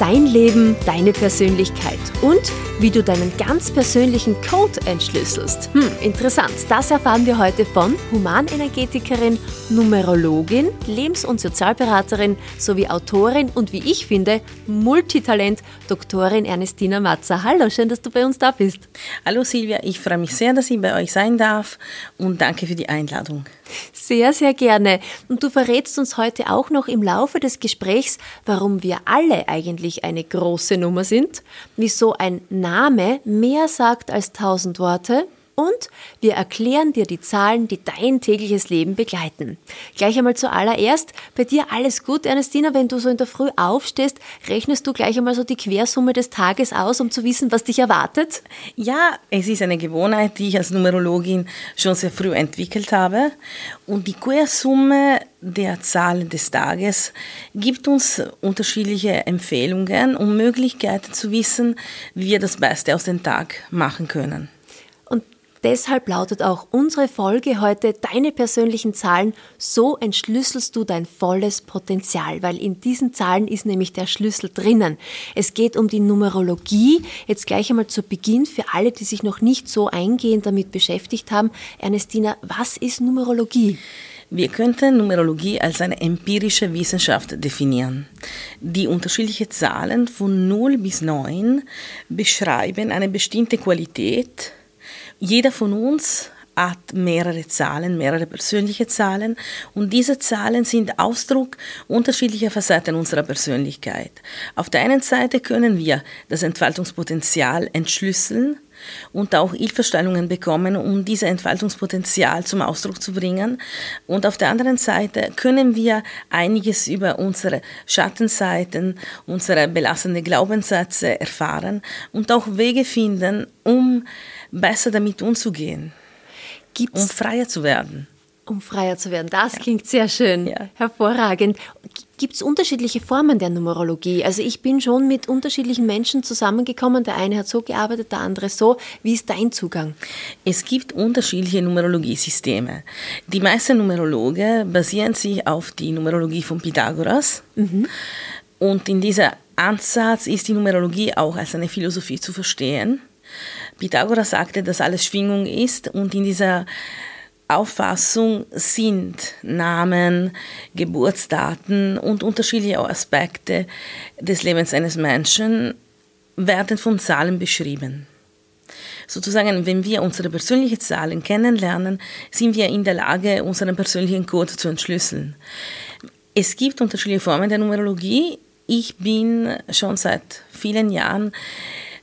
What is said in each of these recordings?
Dein Leben, deine Persönlichkeit und wie du deinen ganz persönlichen Code entschlüsselst. Hm, interessant. Das erfahren wir heute von Humanenergetikerin, Numerologin, Lebens- und Sozialberaterin sowie Autorin und wie ich finde, Multitalent, Doktorin Ernestina Matzer. Hallo, schön, dass du bei uns da bist. Hallo Silvia, ich freue mich sehr, dass ich bei euch sein darf und danke für die Einladung. Sehr, sehr gerne. Und du verrätst uns heute auch noch im Laufe des Gesprächs, warum wir alle eigentlich eine große Nummer sind, wieso ein Name mehr sagt als tausend Worte und wir erklären dir die Zahlen, die dein tägliches Leben begleiten. Gleich einmal zuallererst, bei dir alles gut, Ernestina, wenn du so in der Früh aufstehst, rechnest du gleich einmal so die Quersumme des Tages aus, um zu wissen, was dich erwartet? Ja, es ist eine Gewohnheit, die ich als Numerologin schon sehr früh entwickelt habe. Und die Quersumme der Zahlen des Tages gibt uns unterschiedliche Empfehlungen und Möglichkeiten zu wissen, wie wir das Beste aus dem Tag machen können. Deshalb lautet auch unsere Folge heute Deine persönlichen Zahlen. So entschlüsselst du dein volles Potenzial, weil in diesen Zahlen ist nämlich der Schlüssel drinnen. Es geht um die Numerologie. Jetzt gleich einmal zu Beginn für alle, die sich noch nicht so eingehend damit beschäftigt haben. Ernestina, was ist Numerologie? Wir könnten Numerologie als eine empirische Wissenschaft definieren. Die unterschiedlichen Zahlen von 0 bis 9 beschreiben eine bestimmte Qualität, jeder von uns hat mehrere Zahlen, mehrere persönliche Zahlen und diese Zahlen sind Ausdruck unterschiedlicher Facetten unserer Persönlichkeit. Auf der einen Seite können wir das Entfaltungspotenzial entschlüsseln und auch Hilfestellungen bekommen, um dieses Entfaltungspotenzial zum Ausdruck zu bringen. Und auf der anderen Seite können wir einiges über unsere Schattenseiten, unsere belastenden Glaubenssätze erfahren und auch Wege finden, um besser damit umzugehen, Gibt's, um freier zu werden. Um freier zu werden, das ja. klingt sehr schön, ja. hervorragend. Gibt es unterschiedliche Formen der Numerologie? Also ich bin schon mit unterschiedlichen Menschen zusammengekommen. Der eine hat so gearbeitet, der andere so. Wie ist dein Zugang? Es gibt unterschiedliche Numerologiesysteme. Die meisten Numerologen basieren sich auf die Numerologie von Pythagoras. Mhm. Und in dieser Ansatz ist die Numerologie auch als eine Philosophie zu verstehen. Pythagoras sagte, dass alles Schwingung ist und in dieser Auffassung sind Namen, Geburtsdaten und unterschiedliche Aspekte des Lebens eines Menschen werden von Zahlen beschrieben. Sozusagen, wenn wir unsere persönlichen Zahlen kennenlernen, sind wir in der Lage, unseren persönlichen Code zu entschlüsseln. Es gibt unterschiedliche Formen der Numerologie. Ich bin schon seit vielen Jahren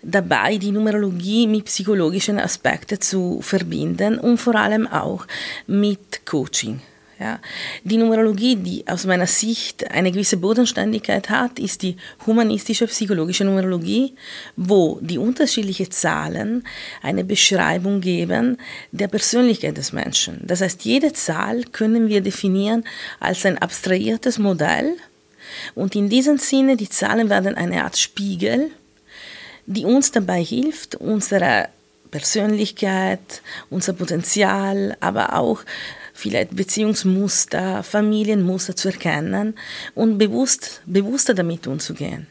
dabei, die Numerologie mit psychologischen Aspekten zu verbinden und vor allem auch mit Coaching. Ja. Die Numerologie, die aus meiner Sicht eine gewisse Bodenständigkeit hat, ist die humanistische psychologische Numerologie, wo die unterschiedlichen Zahlen eine Beschreibung geben der Persönlichkeit des Menschen. Das heißt, jede Zahl können wir definieren als ein abstrahiertes Modell und in diesem Sinne, die Zahlen werden eine Art Spiegel die uns dabei hilft, unsere Persönlichkeit, unser Potenzial, aber auch vielleicht Beziehungsmuster, Familienmuster zu erkennen und bewusst, bewusster damit umzugehen.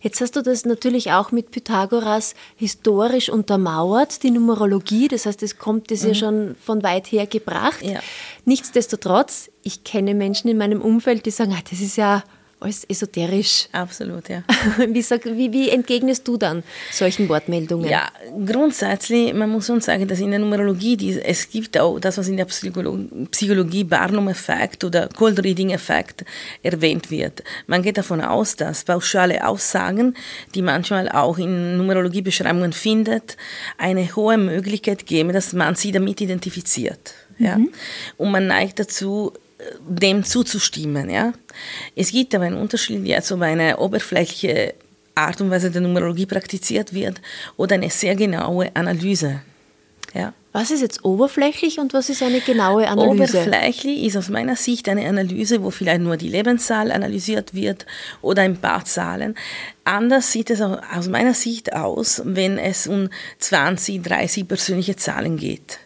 Jetzt hast du das natürlich auch mit Pythagoras historisch untermauert, die Numerologie, das heißt, es kommt das mhm. ja schon von weit her gebracht. Ja. Nichtsdestotrotz, ich kenne Menschen in meinem Umfeld, die sagen, ah, das ist ja alles esoterisch. Absolut, ja. Wie, sag, wie, wie, entgegnest du dann solchen Wortmeldungen? Ja, grundsätzlich, man muss schon sagen, dass in der Numerologie, die, es gibt auch das, was in der Psychologie, Psychologie Barnum-Effekt oder Cold-Reading-Effekt erwähnt wird. Man geht davon aus, dass pauschale Aussagen, die manchmal auch in Numerologiebeschreibungen findet, eine hohe Möglichkeit geben, dass man sie damit identifiziert. Ja? Mhm. Und man neigt dazu, dem zuzustimmen. Ja? Es gibt aber einen Unterschied, wie also eine oberflächliche Art und Weise der Numerologie praktiziert wird oder eine sehr genaue Analyse. Ja. Was ist jetzt oberflächlich und was ist eine genaue Analyse? Oberflächlich ist aus meiner Sicht eine Analyse, wo vielleicht nur die Lebenszahl analysiert wird oder ein paar Zahlen. Anders sieht es aus meiner Sicht aus, wenn es um 20, 30 persönliche Zahlen geht,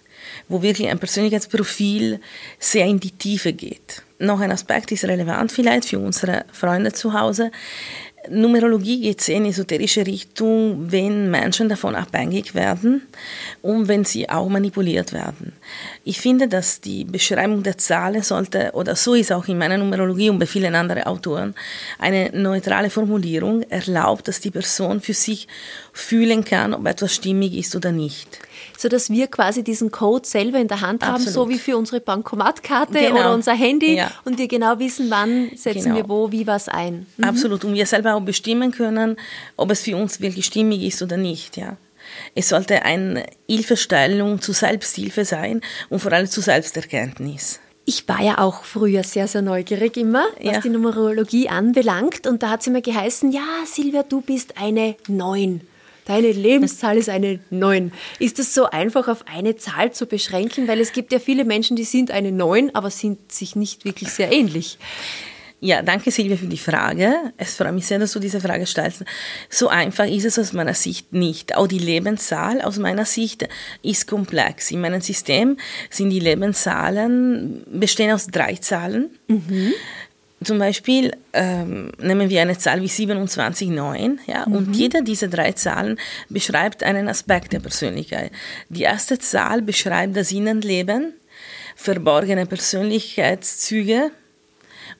wo wirklich ein Persönlichkeitsprofil sehr in die Tiefe geht. Noch ein Aspekt ist relevant vielleicht für unsere Freunde zu Hause. Numerologie geht sehr in esoterische Richtung, wenn Menschen davon abhängig werden und wenn sie auch manipuliert werden. Ich finde, dass die Beschreibung der Zahlen sollte, oder so ist auch in meiner Numerologie und bei vielen anderen Autoren, eine neutrale Formulierung erlaubt, dass die Person für sich fühlen kann, ob etwas stimmig ist oder nicht sodass wir quasi diesen Code selber in der Hand haben, Absolut. so wie für unsere Bankomatkarte genau. oder unser Handy ja. und wir genau wissen, wann setzen genau. wir wo, wie was ein. Mhm. Absolut. Und wir selber auch bestimmen können, ob es für uns wirklich stimmig ist oder nicht. Ja. Es sollte eine Hilfestellung zur Selbsthilfe sein und vor allem zur Selbsterkenntnis. Ich war ja auch früher sehr, sehr neugierig immer, was ja. die Numerologie anbelangt. Und da hat sie mir geheißen, ja, Silvia, du bist eine Neun. Deine Lebenszahl ist eine 9. Ist es so einfach auf eine Zahl zu beschränken? Weil es gibt ja viele Menschen, die sind eine 9, aber sind sich nicht wirklich sehr ähnlich. Ja, danke Silvia für die Frage. Es freut mich sehr, dass du diese Frage stellst. So einfach ist es aus meiner Sicht nicht. Auch die Lebenszahl aus meiner Sicht ist komplex. In meinem System sind die Lebenszahlen bestehen aus drei Zahlen. Mhm. Zum Beispiel ähm, nehmen wir eine Zahl wie 27,9 ja, mhm. und jede dieser drei Zahlen beschreibt einen Aspekt der Persönlichkeit. Die erste Zahl beschreibt das Innenleben, verborgene Persönlichkeitszüge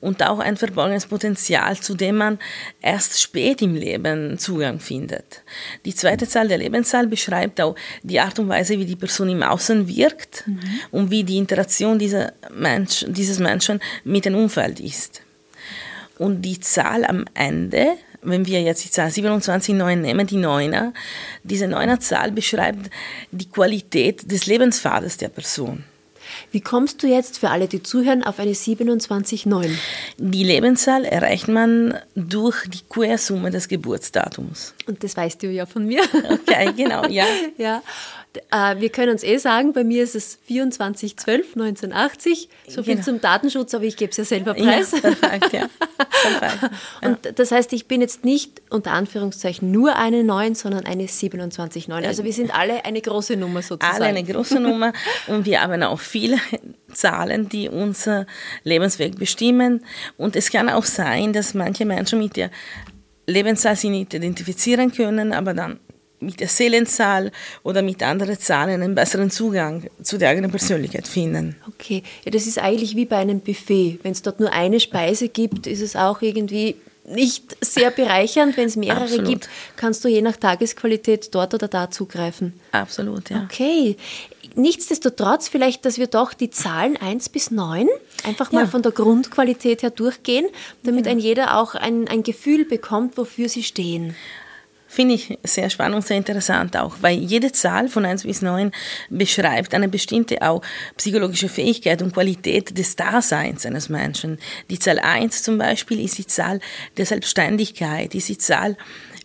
und auch ein verborgenes Potenzial, zu dem man erst spät im Leben Zugang findet. Die zweite Zahl der Lebenszahl beschreibt auch die Art und Weise, wie die Person im Außen wirkt mhm. und wie die Interaktion dieser Mensch, dieses Menschen mit dem Umfeld ist. Und die Zahl am Ende, wenn wir jetzt die Zahl 27,9 nehmen, die Neuner, diese Neuner-Zahl beschreibt die Qualität des Lebenspfades der Person. Wie kommst du jetzt für alle, die zuhören, auf eine 27,9? Die Lebenszahl erreicht man durch die Quersumme des Geburtsdatums. Und das weißt du ja von mir. Okay, genau, ja. ja. Äh, wir können uns eh sagen, bei mir ist es 2412 1980. So viel genau. zum Datenschutz, aber ich gebe es ja selber preis. Ja, perfekt, ja. perfekt, ja. Und das heißt, ich bin jetzt nicht unter Anführungszeichen nur eine 9, sondern eine 27,9. Also wir sind alle eine große Nummer sozusagen. Alle eine große Nummer und wir haben auch viele Zahlen, die unser Lebensweg bestimmen. Und es kann auch sein, dass manche Menschen mit der Lebenszahl sich nicht identifizieren können, aber dann mit der Seelenzahl oder mit anderen Zahlen einen besseren Zugang zu der eigenen Persönlichkeit finden. Okay, ja, das ist eigentlich wie bei einem Buffet. Wenn es dort nur eine Speise gibt, ist es auch irgendwie nicht sehr bereichernd. Wenn es mehrere Absolut. gibt, kannst du je nach Tagesqualität dort oder da zugreifen. Absolut, ja. Okay. Nichtsdestotrotz vielleicht, dass wir doch die Zahlen 1 bis 9 einfach mal ja. von der Grundqualität her durchgehen, damit ja. ein jeder auch ein, ein Gefühl bekommt, wofür sie stehen. Finde ich sehr spannend und sehr interessant auch, weil jede Zahl von 1 bis 9 beschreibt eine bestimmte auch psychologische Fähigkeit und Qualität des Daseins eines Menschen. Die Zahl 1 zum Beispiel ist die Zahl der Selbstständigkeit, ist die Zahl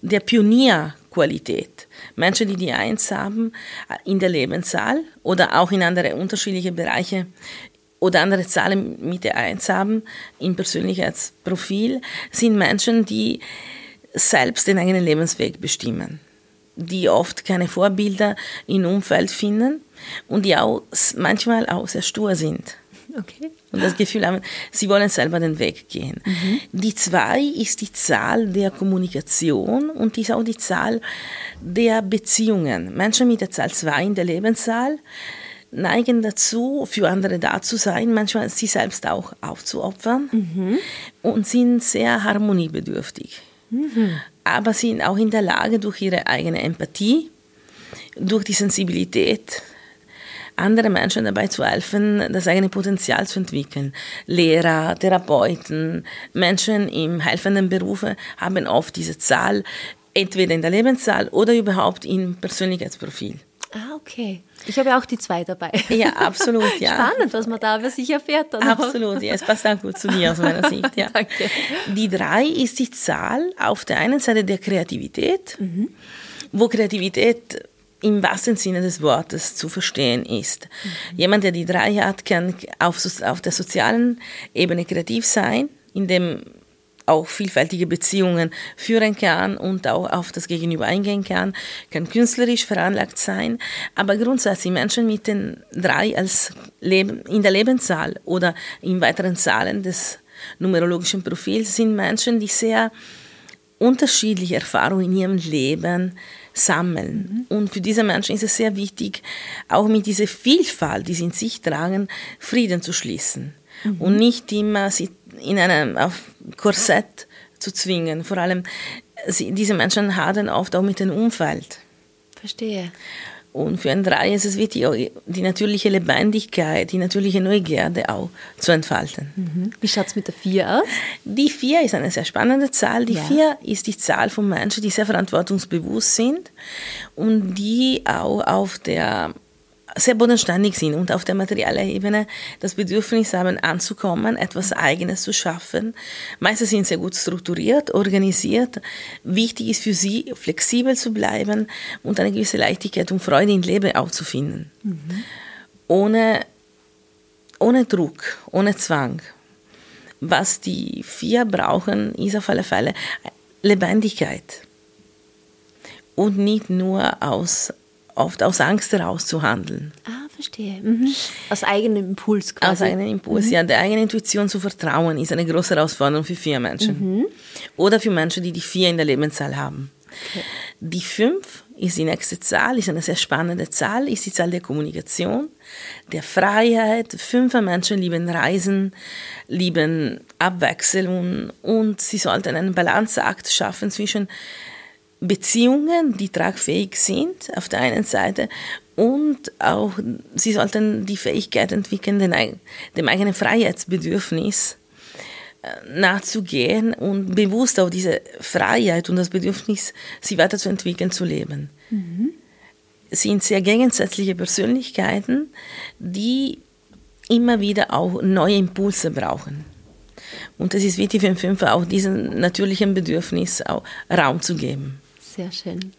der Pionierqualität. Menschen, die die 1 haben in der Lebenszahl oder auch in andere unterschiedliche Bereiche oder andere Zahlen mit der 1 haben im Persönlichkeitsprofil, sind Menschen, die selbst den eigenen Lebensweg bestimmen, die oft keine Vorbilder im Umfeld finden und die auch manchmal auch sehr stur sind. Okay. Und das Gefühl haben, sie wollen selber den Weg gehen. Mhm. Die zwei ist die Zahl der Kommunikation und ist auch die Zahl der Beziehungen. Menschen mit der Zahl zwei in der Lebenszahl neigen dazu, für andere da zu sein, manchmal sie selbst auch aufzuopfern mhm. und sind sehr harmoniebedürftig. Mhm. Aber sind auch in der Lage, durch ihre eigene Empathie, durch die Sensibilität, anderen Menschen dabei zu helfen, das eigene Potenzial zu entwickeln. Lehrer, Therapeuten, Menschen im helfenden Berufe haben oft diese Zahl, entweder in der Lebenszahl oder überhaupt im Persönlichkeitsprofil. Ah, okay. Ich habe ja auch die zwei dabei. Ja, absolut, ja. Spannend, was man da über sich erfährt. Dann absolut, ja, es passt auch gut zu dir aus meiner Sicht, ja. Danke. Die drei ist die Zahl auf der einen Seite der Kreativität, mhm. wo Kreativität im wahrsten Sinne des Wortes zu verstehen ist. Mhm. Jemand, der die drei hat, kann auf, auf der sozialen Ebene kreativ sein, indem auch vielfältige Beziehungen führen kann und auch auf das Gegenüber eingehen kann, kann künstlerisch veranlagt sein, aber grundsätzlich Menschen mit den drei als Leben, in der Lebenszahl oder in weiteren Zahlen des numerologischen Profils sind Menschen, die sehr unterschiedliche Erfahrungen in ihrem Leben sammeln. Mhm. Und für diese Menschen ist es sehr wichtig, auch mit dieser Vielfalt, die sie in sich tragen, Frieden zu schließen. Mhm. Und nicht immer sie in einem auf Korsett zu zwingen. Vor allem, sie, diese Menschen hadern oft auch mit dem Umfeld. Verstehe. Und für ein Drei ist es wichtig, die natürliche Lebendigkeit, die natürliche Neugierde auch zu entfalten. Mhm. Wie schaut es mit der Vier aus? Die Vier ist eine sehr spannende Zahl. Die ja. Vier ist die Zahl von Menschen, die sehr verantwortungsbewusst sind und die auch auf der sehr bodenständig sind und auf der materiellen Ebene das Bedürfnis haben, anzukommen, etwas Eigenes zu schaffen. Meistens sind sehr gut strukturiert, organisiert. Wichtig ist für sie, flexibel zu bleiben und eine gewisse Leichtigkeit und Freude im Leben auch zu finden. Mhm. Ohne, ohne Druck, ohne Zwang. Was die vier brauchen, ist auf alle Fälle Lebendigkeit. Und nicht nur aus oft aus Angst heraus zu handeln. Ah, verstehe. Mhm. Aus eigenem Impuls quasi. Aus eigenem Impuls, mhm. ja. Der eigenen Intuition zu vertrauen ist eine große Herausforderung für vier Menschen. Mhm. Oder für Menschen, die die vier in der Lebenszahl haben. Okay. Die fünf ist die nächste Zahl, ist eine sehr spannende Zahl, ist die Zahl der Kommunikation, der Freiheit. Fünf Menschen lieben Reisen, lieben Abwechslung und sie sollten einen Balanceakt schaffen zwischen Beziehungen, die tragfähig sind, auf der einen Seite, und auch sie sollten die Fähigkeit entwickeln, den, dem eigenen Freiheitsbedürfnis äh, nachzugehen und bewusst auf diese Freiheit und das Bedürfnis, sie weiterzuentwickeln, zu leben. Mhm. Sind sehr gegensätzliche Persönlichkeiten, die immer wieder auch neue Impulse brauchen. Und es ist wichtig für den Fünfer auch diesem natürlichen Bedürfnis auch Raum zu geben. Sehr schön.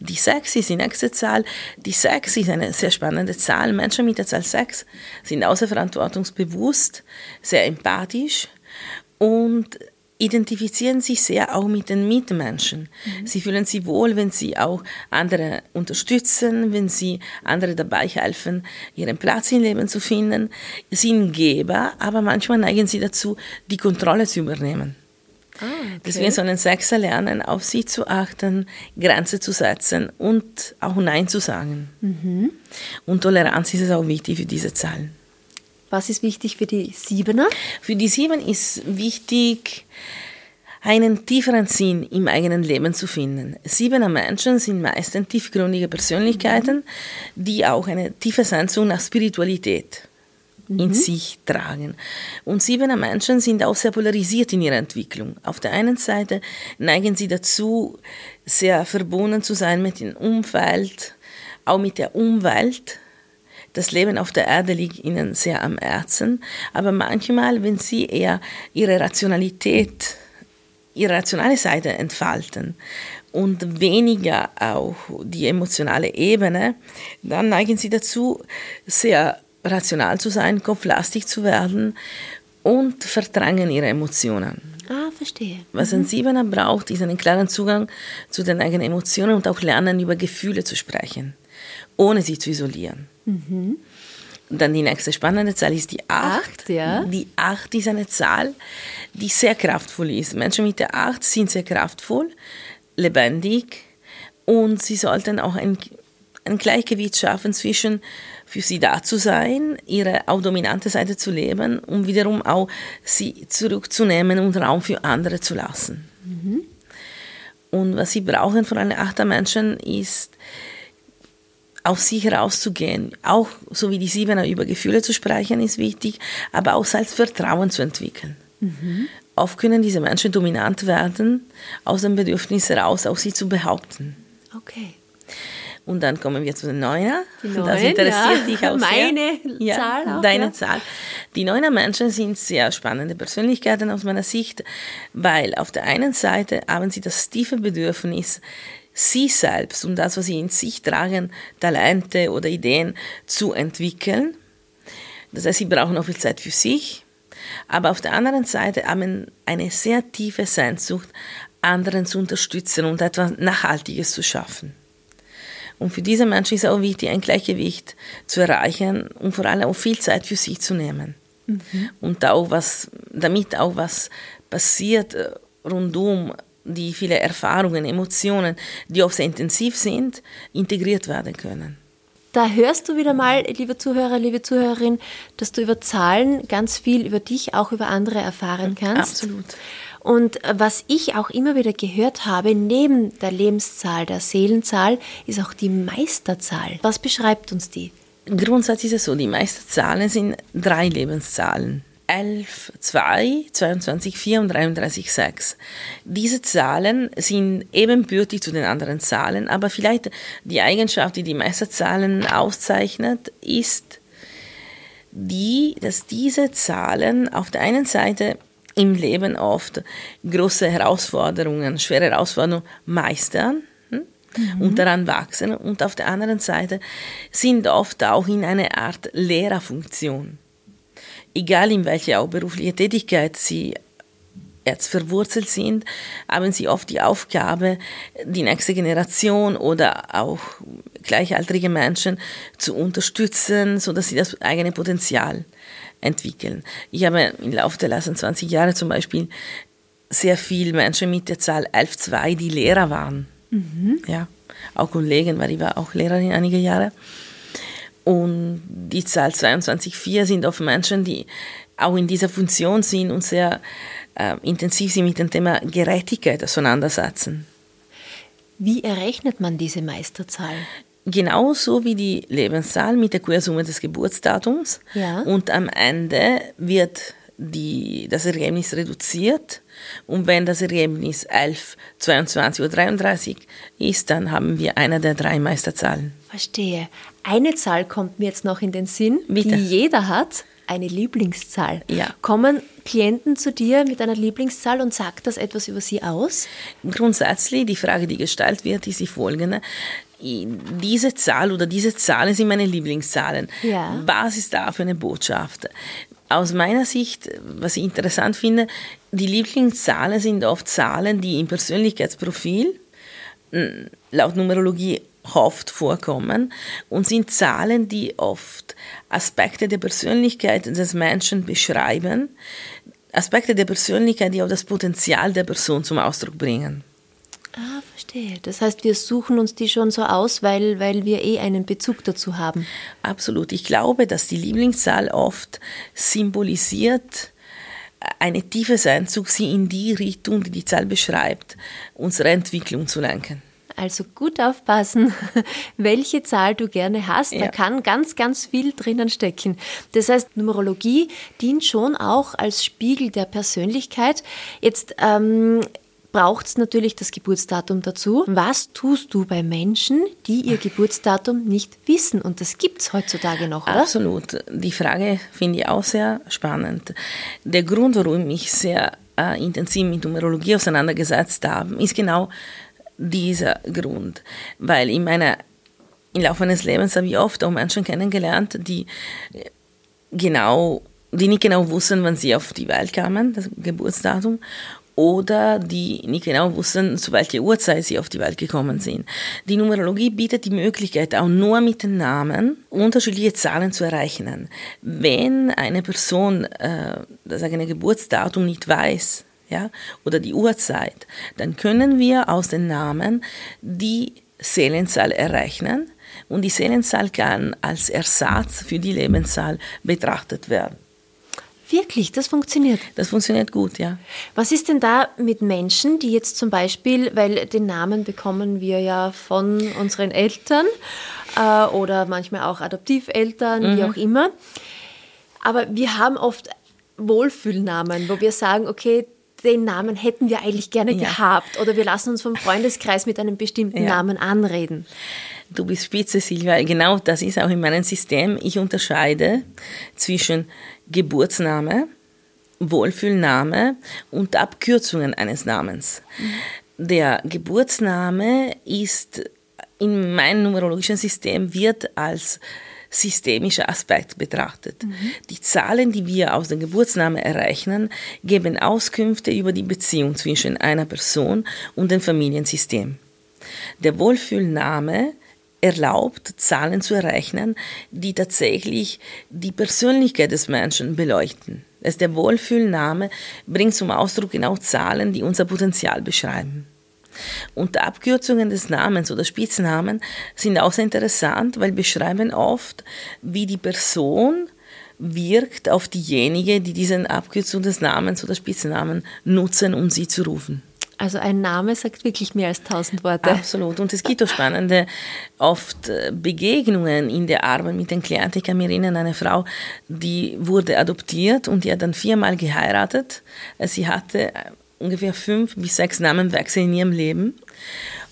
Die 6 ist die nächste Zahl. Die 6 ist eine sehr spannende Zahl. Menschen mit der Zahl 6 sind außerverantwortungsbewusst, sehr empathisch und identifizieren sich sehr auch mit den Mitmenschen. Mhm. Sie fühlen sich wohl, wenn sie auch andere unterstützen, wenn sie andere dabei helfen, ihren Platz im Leben zu finden. Sie sind Geber, aber manchmal neigen sie dazu, die Kontrolle zu übernehmen. Ah, okay. Deswegen sollen Sechser lernen, auf sie zu achten, Grenzen zu setzen und auch Nein zu sagen. Mhm. Und Toleranz ist auch wichtig für diese Zahlen. Was ist wichtig für die Siebener? Für die Sieben ist wichtig, einen tieferen Sinn im eigenen Leben zu finden. Siebener Menschen sind meistens tiefgründige Persönlichkeiten, mhm. die auch eine tiefe Sehnsucht nach Spiritualität in mhm. sich tragen. Und Siebener Menschen sind auch sehr polarisiert in ihrer Entwicklung. Auf der einen Seite neigen sie dazu, sehr verbunden zu sein mit dem Umfeld, auch mit der Umwelt. Das Leben auf der Erde liegt ihnen sehr am Herzen. Aber manchmal, wenn sie eher ihre Rationalität, ihre rationale Seite entfalten und weniger auch die emotionale Ebene, dann neigen sie dazu, sehr rational zu sein, kopflastig zu werden und verdrängen ihre Emotionen. Ah, verstehe. Was ein mhm. Siebener braucht, ist einen klaren Zugang zu den eigenen Emotionen und auch lernen, über Gefühle zu sprechen, ohne sie zu isolieren. Mhm. Dann die nächste spannende Zahl ist die 8. Acht, ja. Die 8 ist eine Zahl, die sehr kraftvoll ist. Menschen mit der 8 sind sehr kraftvoll, lebendig und sie sollten auch ein, ein Gleichgewicht schaffen zwischen für sie da zu sein, ihre auch dominante Seite zu leben und wiederum auch sie zurückzunehmen und Raum für andere zu lassen. Mhm. Und was sie brauchen von einem Achtermenschen ist, auf sich herauszugehen. Auch so wie die Siebener über Gefühle zu sprechen, ist wichtig, aber auch Selbstvertrauen zu entwickeln. Mhm. Oft können diese Menschen dominant werden, aus dem Bedürfnis heraus auch sie zu behaupten. Okay. Und dann kommen wir zu den Neuner. Die Neun, das interessiert ja. dich auch Meine sehr. Ja, Zahl auch, deine ja. Zahl. Die Neuner Menschen sind sehr spannende Persönlichkeiten aus meiner Sicht, weil auf der einen Seite haben sie das tiefe Bedürfnis, sie selbst und das, was sie in sich tragen, Talente oder Ideen zu entwickeln. Das heißt, sie brauchen auch viel Zeit für sich, aber auf der anderen Seite haben eine sehr tiefe Sehnsucht, anderen zu unterstützen und etwas Nachhaltiges zu schaffen. Und für diese Menschen ist es auch wichtig, ein Gleichgewicht zu erreichen und vor allem auch viel Zeit für sich zu nehmen. Mhm. Und auch was, damit auch was passiert äh, rundum, die viele Erfahrungen, Emotionen, die auch sehr intensiv sind, integriert werden können. Da hörst du wieder mal, liebe Zuhörer, liebe Zuhörerin, dass du über Zahlen ganz viel über dich, auch über andere erfahren kannst. Absolut. Und was ich auch immer wieder gehört habe, neben der Lebenszahl, der Seelenzahl, ist auch die Meisterzahl. Was beschreibt uns die? Grundsätzlich ist es so, die Meisterzahlen sind drei Lebenszahlen. 11, 2, 22, 4 und 33, 6. Diese Zahlen sind ebenbürtig zu den anderen Zahlen, aber vielleicht die Eigenschaft, die die Meisterzahlen auszeichnet, ist die, dass diese Zahlen auf der einen Seite im Leben oft große Herausforderungen, schwere Herausforderungen meistern hm, mhm. und daran wachsen und auf der anderen Seite sind oft auch in einer Art Lehrerfunktion. Egal in welcher auch berufliche Tätigkeit sie jetzt verwurzelt sind, haben sie oft die Aufgabe, die nächste Generation oder auch gleichaltrige Menschen zu unterstützen, sodass sie das eigene Potenzial entwickeln. Ich habe im Laufe der letzten 20 Jahre zum Beispiel sehr viele Menschen mit der Zahl 11.2, die Lehrer waren. Mhm. Ja, auch Kollegen, weil ich war auch Lehrerin einige Jahre. Und die Zahl 22.4 sind oft Menschen, die auch in dieser Funktion sind und sehr äh, intensiv sich mit dem Thema Gerechtigkeit auseinandersetzen. Wie errechnet man diese Meisterzahl? Genauso wie die Lebenszahl mit der Quersumme des Geburtsdatums. Ja. Und am Ende wird die, das Ergebnis reduziert. Und wenn das Ergebnis 11, 22 oder 33 ist, dann haben wir eine der drei Meisterzahlen. Verstehe. Eine Zahl kommt mir jetzt noch in den Sinn, Bitte. die jeder hat, eine Lieblingszahl. Ja. Kommen Klienten zu dir mit einer Lieblingszahl und sagt das etwas über sie aus? Grundsätzlich, die Frage, die gestellt wird, ist die folgende diese Zahl oder diese Zahlen sind meine Lieblingszahlen. Ja. Was ist da für eine Botschaft? Aus meiner Sicht, was ich interessant finde, die Lieblingszahlen sind oft Zahlen, die im Persönlichkeitsprofil laut Numerologie oft vorkommen und sind Zahlen, die oft Aspekte der Persönlichkeit des Menschen beschreiben, Aspekte der Persönlichkeit, die auch das Potenzial der Person zum Ausdruck bringen. Ah, verstehe. Das heißt, wir suchen uns die schon so aus, weil, weil wir eh einen Bezug dazu haben. Absolut. Ich glaube, dass die Lieblingszahl oft symbolisiert eine tiefe Sehnsucht, sie in die Richtung, die die Zahl beschreibt, unsere Entwicklung zu lenken. Also gut aufpassen, welche Zahl du gerne hast. Ja. Da kann ganz, ganz viel drinnen stecken. Das heißt, Numerologie dient schon auch als Spiegel der Persönlichkeit. Jetzt ähm, braucht es natürlich das Geburtsdatum dazu. Was tust du bei Menschen, die ihr Geburtsdatum nicht wissen? Und das gibt es heutzutage noch, oder? Absolut. Die Frage finde ich auch sehr spannend. Der Grund, warum ich sehr äh, intensiv mit Numerologie auseinandergesetzt habe, ist genau dieser Grund. Weil in meiner im Laufe meines Lebens habe ich oft auch Menschen kennengelernt, die genau die nicht genau wussten, wann sie auf die Welt kamen, das Geburtsdatum, oder die nicht genau wussten, zu welcher Uhrzeit sie auf die Welt gekommen sind. Die Numerologie bietet die Möglichkeit, auch nur mit den Namen unterschiedliche Zahlen zu errechnen. Wenn eine Person äh, das eigene Geburtsdatum nicht weiß, ja, oder die Uhrzeit, dann können wir aus den Namen die Seelenzahl errechnen und die Seelenzahl kann als Ersatz für die Lebenszahl betrachtet werden. Wirklich, das funktioniert. Das funktioniert gut, ja. Was ist denn da mit Menschen, die jetzt zum Beispiel, weil den Namen bekommen wir ja von unseren Eltern äh, oder manchmal auch Adoptiveltern, mhm. wie auch immer. Aber wir haben oft Wohlfühlnamen, wo wir sagen, okay, den Namen hätten wir eigentlich gerne ja. gehabt oder wir lassen uns vom Freundeskreis mit einem bestimmten ja. Namen anreden. Du bist spitze, Silvia. Genau das ist auch in meinem System. Ich unterscheide zwischen Geburtsname, Wohlfühlname und Abkürzungen eines Namens. Der Geburtsname ist in meinem numerologischen System wird als systemischer Aspekt betrachtet. Mhm. Die Zahlen, die wir aus dem Geburtsnamen errechnen, geben Auskünfte über die Beziehung zwischen einer Person und dem Familiensystem. Der Wohlfühlname erlaubt, Zahlen zu errechnen, die tatsächlich die Persönlichkeit des Menschen beleuchten. Das der Wohlfühlname bringt zum Ausdruck genau Zahlen, die unser Potenzial beschreiben. Und Abkürzungen des Namens oder Spitznamen sind auch sehr interessant, weil beschreiben oft, wie die Person wirkt auf diejenige, die diesen Abkürzung des Namens oder Spitznamen nutzen, um sie zu rufen. Also ein Name sagt wirklich mehr als tausend Worte. Absolut. Und es gibt auch spannende oft äh, Begegnungen in der Arbeit mit den Klienten. Ich kann mir erinnern, eine Frau, die wurde adoptiert und die hat dann viermal geheiratet. Sie hatte ungefähr fünf bis sechs Namenwechsel in ihrem Leben.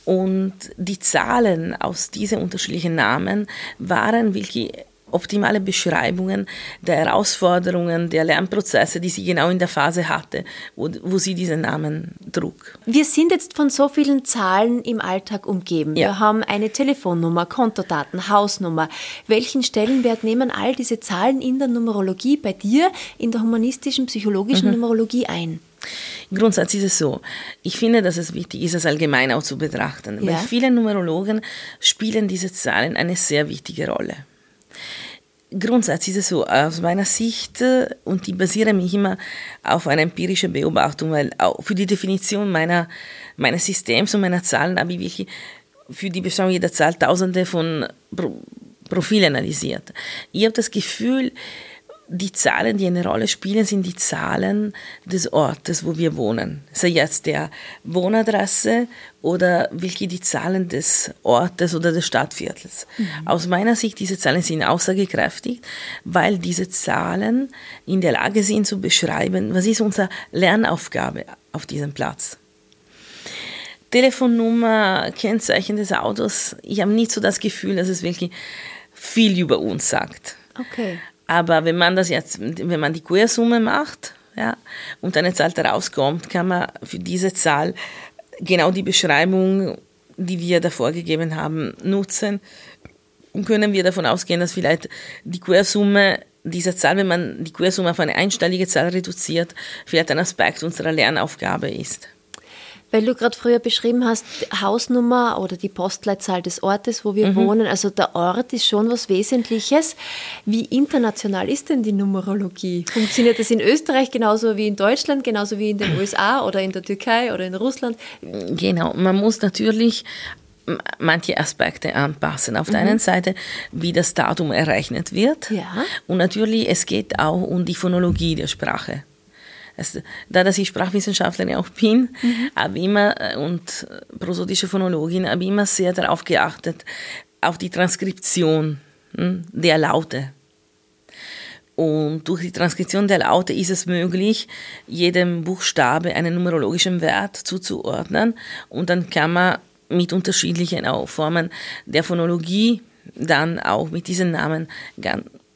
Und die Zahlen aus diesen unterschiedlichen Namen waren wirklich optimale Beschreibungen der Herausforderungen, der Lernprozesse, die sie genau in der Phase hatte, wo, wo sie diesen Namen trug. Wir sind jetzt von so vielen Zahlen im Alltag umgeben. Ja. Wir haben eine Telefonnummer, Kontodaten, Hausnummer. Welchen Stellenwert nehmen all diese Zahlen in der Numerologie bei dir, in der humanistischen, psychologischen mhm. Numerologie ein? Grundsätzlich ist es so. Ich finde, dass es wichtig ist, es allgemein auch zu betrachten. Ja. Weil viele Numerologen spielen diese Zahlen eine sehr wichtige Rolle. Grundsätzlich ist es so, aus meiner Sicht, äh, und die basiere mich immer auf einer empirischen Beobachtung, weil auch für die Definition meiner, meines Systems und meiner Zahlen habe ich wirklich für die Beschreibung jeder Zahl tausende von Profilen analysiert. Ich habe das Gefühl, die Zahlen, die eine Rolle spielen, sind die Zahlen des Ortes, wo wir wohnen. Sei jetzt der Wohnadresse oder welche die Zahlen des Ortes oder des Stadtviertels. Mhm. Aus meiner Sicht, diese Zahlen sind aussagekräftig, weil diese Zahlen in der Lage sind zu beschreiben, was ist unsere Lernaufgabe auf diesem Platz. Telefonnummer, Kennzeichen des Autos, ich habe nicht so das Gefühl, dass es wirklich viel über uns sagt. Okay. Aber wenn man das jetzt, wenn man die Quersumme macht, ja, und eine Zahl rauskommt, kann man für diese Zahl genau die Beschreibung, die wir davor gegeben haben, nutzen und können wir davon ausgehen, dass vielleicht die Quersumme dieser Zahl, wenn man die Quersumme auf eine einstellige Zahl reduziert, vielleicht ein Aspekt unserer Lernaufgabe ist. Weil du gerade früher beschrieben hast, Hausnummer oder die Postleitzahl des Ortes, wo wir mhm. wohnen. Also der Ort ist schon was Wesentliches. Wie international ist denn die Numerologie? Funktioniert das in Österreich genauso wie in Deutschland, genauso wie in den USA oder in der Türkei oder in Russland? Genau, man muss natürlich manche Aspekte anpassen. Auf mhm. der einen Seite, wie das Datum errechnet wird. Ja. Und natürlich, es geht auch um die Phonologie der Sprache. Also, da dass ich Sprachwissenschaftlerin auch bin, mhm. habe immer äh, und prosodische Phonologin, habe immer sehr darauf geachtet, auf die Transkription hm, der Laute. Und durch die Transkription der Laute ist es möglich, jedem Buchstabe einen numerologischen Wert zuzuordnen. Und dann kann man mit unterschiedlichen Formen der Phonologie dann auch mit diesen Namen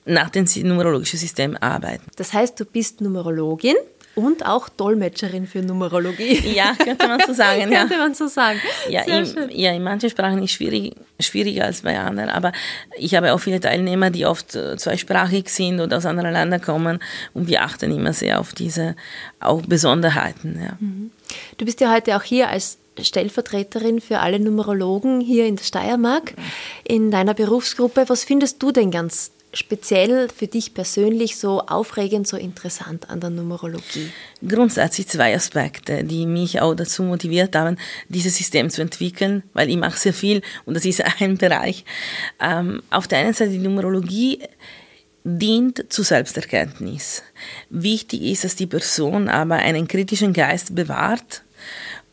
nach dem numerologischen System arbeiten. Das heißt, du bist Numerologin und auch Dolmetscherin für Numerologie. Ja, könnte man so sagen. ja. könnte man so sagen. Ja in, ja, in manchen Sprachen ist es schwierig, schwieriger als bei anderen, aber ich habe auch viele Teilnehmer, die oft äh, zweisprachig sind oder aus anderen Ländern kommen und wir achten immer sehr auf diese auch Besonderheiten. Ja. Mhm. Du bist ja heute auch hier als Stellvertreterin für alle Numerologen hier in der Steiermark in deiner Berufsgruppe. Was findest du denn ganz speziell für dich persönlich so aufregend, so interessant an der Numerologie? Grundsätzlich zwei Aspekte, die mich auch dazu motiviert haben, dieses System zu entwickeln, weil ich mache sehr viel und das ist ein Bereich. Ähm, auf der einen Seite die Numerologie dient zu Selbsterkenntnis. Wichtig ist, dass die Person aber einen kritischen Geist bewahrt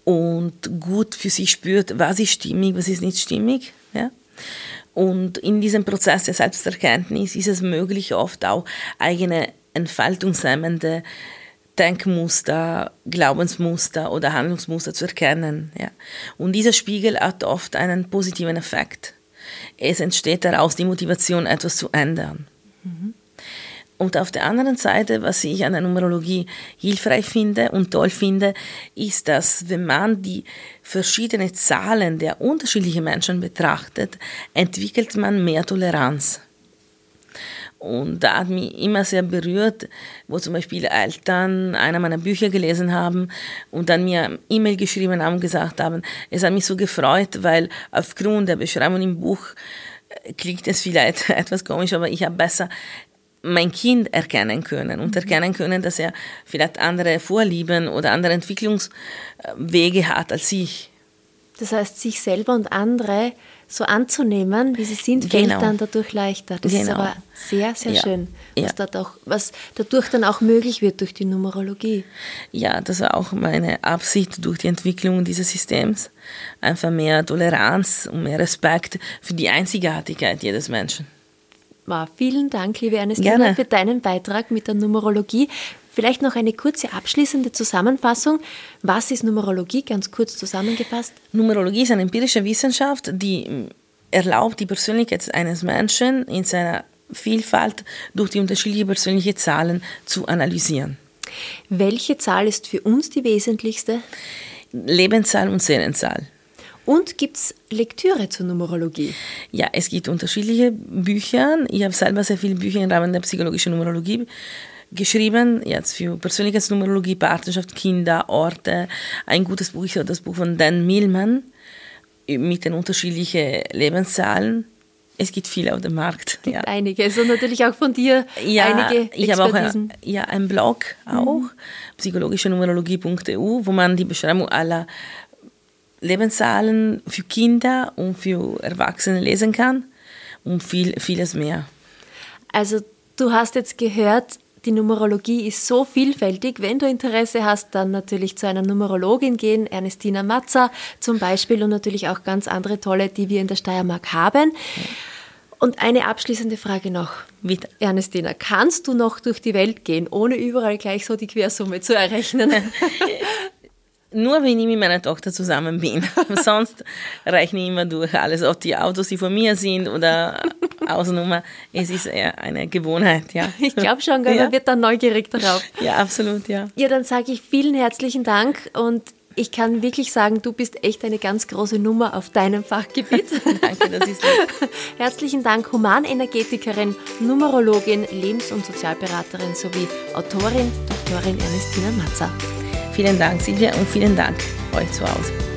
und gut für sich spürt, was ist stimmig, was ist nicht stimmig. Ja? Und in diesem Prozess der Selbsterkenntnis ist es möglich, oft auch eigene entfaltungshemmende Denkmuster, Glaubensmuster oder Handlungsmuster zu erkennen. Ja. Und dieser Spiegel hat oft einen positiven Effekt. Es entsteht daraus die Motivation, etwas zu ändern. Mhm. Und auf der anderen Seite, was ich an der Numerologie hilfreich finde und toll finde, ist, dass wenn man die verschiedenen Zahlen der unterschiedlichen Menschen betrachtet, entwickelt man mehr Toleranz. Und da hat mich immer sehr berührt, wo zum Beispiel Eltern einer meiner Bücher gelesen haben und dann mir E-Mail geschrieben haben und gesagt haben, es hat mich so gefreut, weil aufgrund der Beschreibung im Buch äh, klingt es vielleicht etwas komisch, aber ich habe besser mein Kind erkennen können und erkennen können, dass er vielleicht andere Vorlieben oder andere Entwicklungswege hat als ich. Das heißt, sich selber und andere so anzunehmen, wie sie sind, fällt genau. dann dadurch leichter. Das genau. ist aber sehr, sehr ja. schön, was, ja. auch, was dadurch dann auch möglich wird durch die Numerologie. Ja, das war auch meine Absicht durch die Entwicklung dieses Systems. Einfach mehr Toleranz und mehr Respekt für die Einzigartigkeit jedes Menschen. Wow, vielen Dank, liebe Ernestina, Gerne. für deinen Beitrag mit der Numerologie. Vielleicht noch eine kurze abschließende Zusammenfassung. Was ist Numerologie, ganz kurz zusammengefasst? Numerologie ist eine empirische Wissenschaft, die erlaubt, die Persönlichkeit eines Menschen in seiner Vielfalt durch die unterschiedlichen persönlichen Zahlen zu analysieren. Welche Zahl ist für uns die wesentlichste? Lebenszahl und Seelenzahl. Und gibt es Lektüre zur Numerologie? Ja, es gibt unterschiedliche Bücher. Ich habe selber sehr viele Bücher im Rahmen der psychologischen Numerologie geschrieben, jetzt für Persönlichkeitsnumerologie, Partnerschaft, Kinder, Orte. Ein gutes Buch ist das Buch von Dan Millman mit den unterschiedlichen Lebenszahlen. Es gibt viele auf dem Markt. Gibt ja. einige. Also natürlich auch von dir ja, einige Ich habe auch ein, ja, einen Blog auch, mhm. psychologischenumerologie.eu, wo man die Beschreibung aller Lebenszahlen für Kinder und für Erwachsene lesen kann und viel, vieles mehr. Also du hast jetzt gehört, die Numerologie ist so vielfältig. Wenn du Interesse hast, dann natürlich zu einer Numerologin gehen, Ernestina Matzer zum Beispiel und natürlich auch ganz andere tolle, die wir in der Steiermark haben. Und eine abschließende Frage noch. Mit Ernestina, kannst du noch durch die Welt gehen, ohne überall gleich so die Quersumme zu errechnen? Nur wenn ich mit meiner Tochter zusammen bin. Sonst rechne ich immer durch alles, ob die Autos, die von mir sind oder Außennummer. Es ist eher eine Gewohnheit, ja. Ich glaube schon, gell? Ja. man wird dann neugierig darauf. Ja, absolut, ja. Ja, dann sage ich vielen herzlichen Dank und ich kann wirklich sagen, du bist echt eine ganz große Nummer auf deinem Fachgebiet. Danke, das ist lieb. Herzlichen Dank, Humanenergetikerin, Numerologin, Lebens- und Sozialberaterin sowie Autorin, Doktorin Ernestina Matzer. Vielen Dank, Silvia, und vielen Dank euch zu Hause.